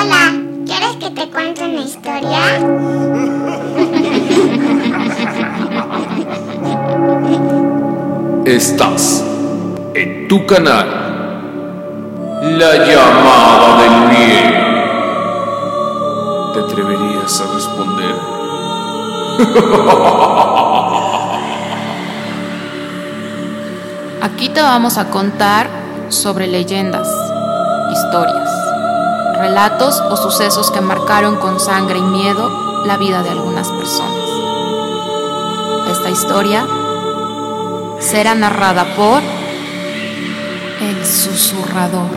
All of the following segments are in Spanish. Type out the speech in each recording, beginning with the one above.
Hola, ¿quieres que te cuente una historia? Estás en tu canal. La llamada del miedo. ¿Te atreverías a responder? Aquí te vamos a contar sobre leyendas, historias, relatos o sucesos que marcaron con sangre y miedo la vida de algunas personas. Esta historia será narrada por el susurrador.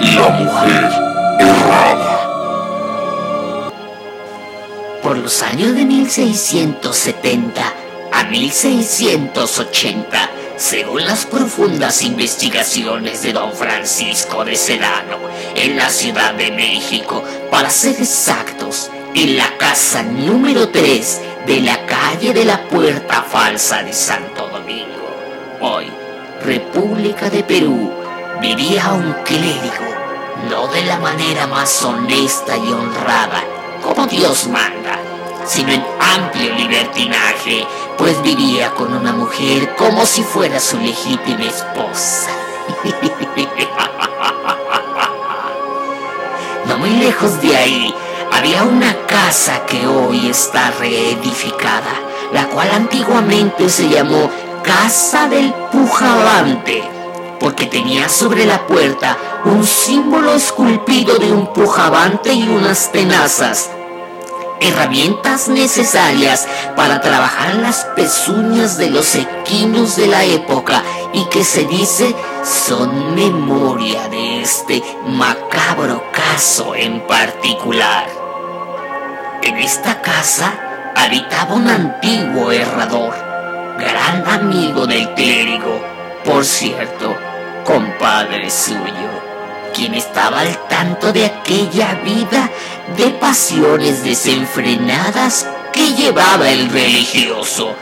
La mujer errada. Por los años de 1670 a 1680, según las profundas investigaciones de don Francisco de Sedano, en la Ciudad de México, para ser exactos, en la casa número 3 de la calle de la Puerta Falsa de Santo Domingo, hoy República de Perú, vivía un clérigo, no de la manera más honesta y honrada como Dios manda, sino en amplio libertinaje, pues vivía con una mujer como si fuera su legítima esposa. No muy lejos de ahí había una casa que hoy está reedificada, la cual antiguamente se llamó Casa del Pujabante, porque tenía sobre la puerta un símbolo esculpido de un pujabante y unas tenazas, herramientas necesarias para trabajar las pezuñas de los equinos de la época y que se dice son memoria de este macabro caso en particular. En esta casa habitaba un antiguo herrador, gran amigo del clérigo, por cierto, compadre suyo, quien estaba al tanto de aquella vida de pasiones desenfrenadas que llevaba el religioso.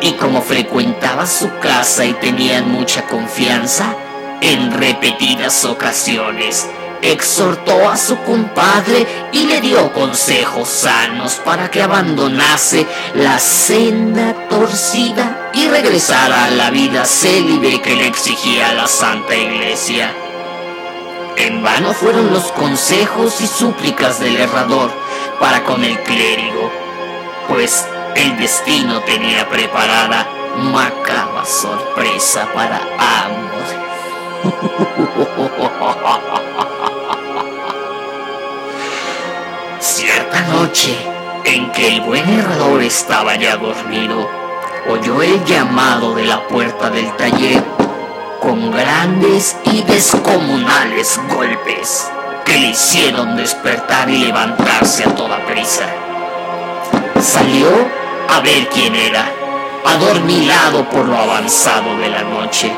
Y como frecuentaba su casa y tenían mucha confianza, en repetidas ocasiones exhortó a su compadre y le dio consejos sanos para que abandonase la senda torcida y regresara a la vida célibe que le exigía la Santa Iglesia. En vano fueron los consejos y súplicas del herrador para con el clérigo, pues el destino tenía preparada macabra sorpresa para ambos. Cierta noche, en que el buen herrador estaba ya dormido, oyó el llamado de la puerta del taller con grandes y descomunales golpes que le hicieron despertar y levantarse a toda prisa. Salió a ver quién era, adormilado por lo avanzado de la noche.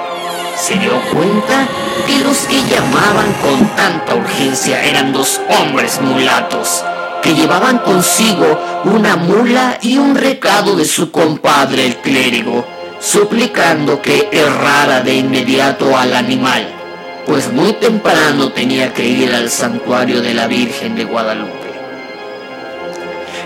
Se dio cuenta que los que llamaban con tanta urgencia eran dos hombres mulatos que llevaban consigo una mula y un recado de su compadre el clérigo suplicando que errara de inmediato al animal, pues muy temprano tenía que ir al santuario de la Virgen de Guadalupe.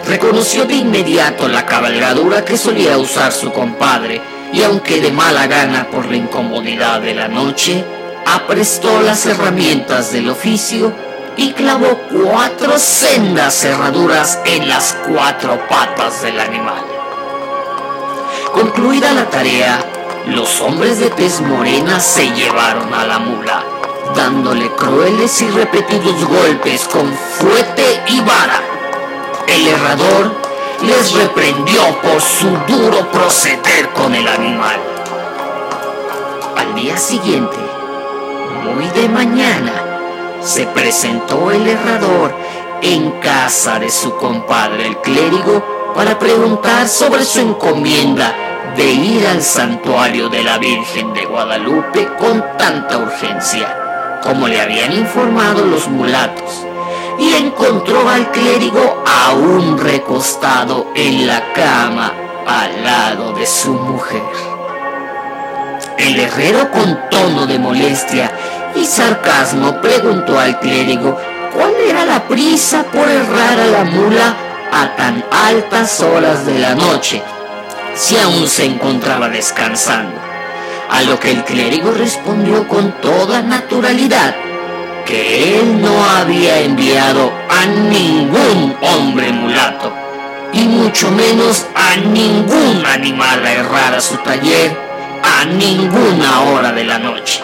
Reconoció de inmediato la cabalgadura que solía usar su compadre, y aunque de mala gana por la incomodidad de la noche, aprestó las herramientas del oficio y clavó cuatro sendas cerraduras en las cuatro patas del animal. Concluida la tarea, los hombres de tez morena se llevaron a la mula, dándole crueles y repetidos golpes con fuete y vara. El herrador les reprendió por su duro proceder con el animal. Al día siguiente, muy de mañana, se presentó el herrador en casa de su compadre el clérigo para preguntar sobre su encomienda de ir al santuario de la Virgen de Guadalupe con tanta urgencia, como le habían informado los mulatos, y encontró al clérigo aún recostado en la cama al lado de su mujer. El herrero con tono de molestia y sarcasmo preguntó al clérigo cuál era la prisa por errar a la mula a tan altas horas de la noche, si aún se encontraba descansando. A lo que el clérigo respondió con toda naturalidad que él no había enviado a ningún hombre mulato, y mucho menos a ningún animal a errar a su taller a ninguna hora de la noche.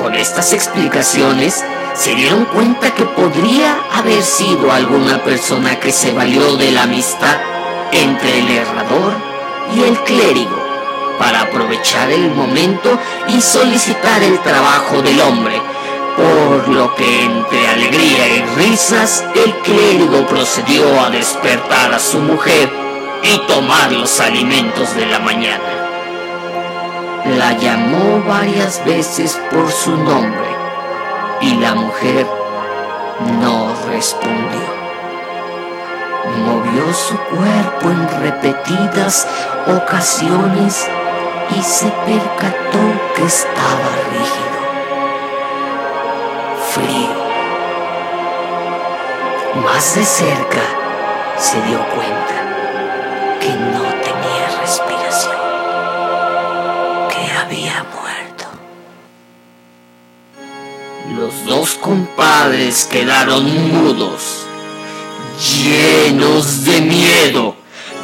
Con estas explicaciones se dieron cuenta que podría haber sido alguna persona que se valió de la amistad entre el errador y el clérigo para aprovechar el momento y solicitar el trabajo del hombre, por lo que entre alegría y risas el clérigo procedió a despertar a su mujer y tomar los alimentos de la mañana. La llamó varias veces por su nombre y la mujer no respondió. Su cuerpo en repetidas ocasiones y se percató que estaba rígido, frío. Más de cerca se dio cuenta que no tenía respiración, que había muerto. Los dos compadres quedaron mudos, llenos de miedo,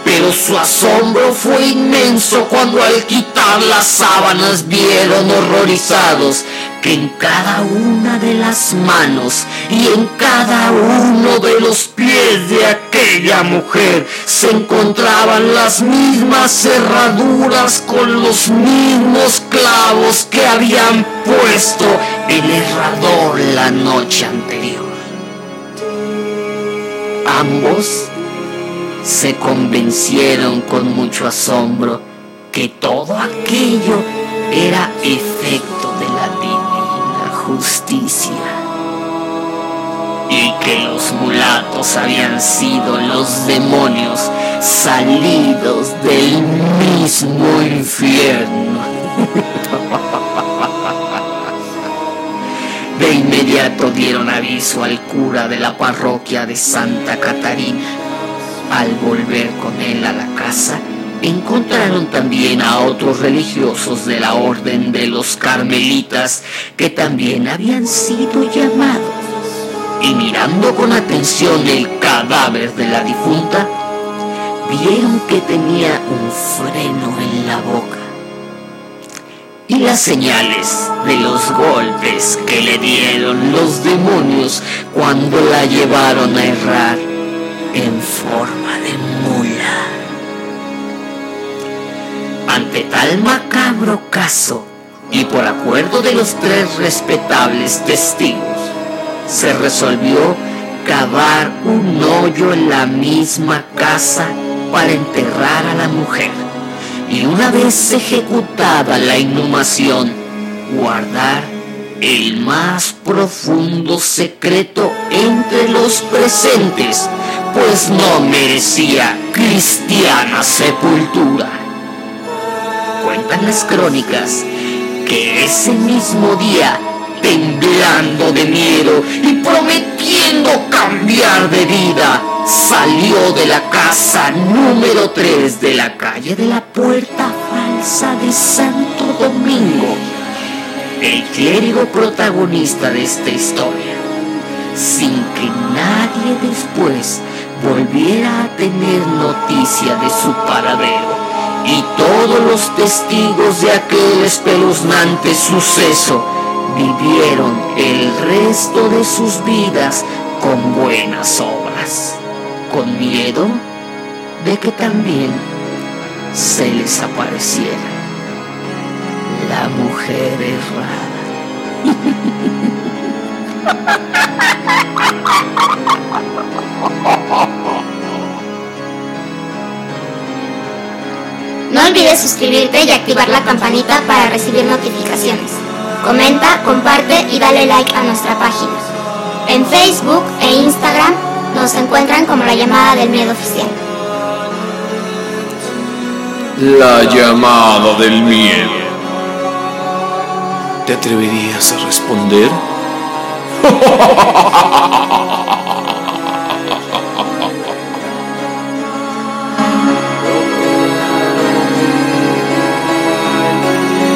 pero su asombro fue inmenso cuando al quitar las sábanas vieron horrorizados que en cada una de las manos y en cada uno de los pies de aquella mujer se encontraban las mismas cerraduras con los mismos clavos que habían puesto el herrador la noche anterior. Ambos se convencieron con mucho asombro que todo aquello era efecto de la divina justicia y que los mulatos habían sido los demonios salidos del mismo infierno. inmediato dieron aviso al cura de la parroquia de Santa Catarina. Al volver con él a la casa, encontraron también a otros religiosos de la orden de los carmelitas que también habían sido llamados. Y mirando con atención el cadáver de la difunta, vieron que tenía un señales de los golpes que le dieron los demonios cuando la llevaron a errar en forma de mula. Ante tal macabro caso, y por acuerdo de los tres respetables testigos, se resolvió cavar un hoyo en la misma casa para enterrar a la mujer y una vez ejecutada la inhumación, guardar el más profundo secreto entre los presentes, pues no merecía cristiana sepultura. Cuentan las crónicas que ese mismo día, temblando de miedo y prometiendo cambiar de vida, salió de la casa número 3 de la calle de la Puerta Falsa de Santo Domingo, el clérigo protagonista de esta historia, sin que nadie después volviera a tener noticia de su paradero y todos los testigos de aquel espeluznante suceso vivieron el resto de sus vidas con buenas obras, con miedo de que también se les apareciera la mujer errada. No olvides suscribirte y activar la campanita para recibir notificaciones. Comenta, comparte y dale like a nuestra página. En Facebook e Instagram nos encuentran como la llamada del miedo oficial. La llamada del miedo. ¿Te atreverías a responder?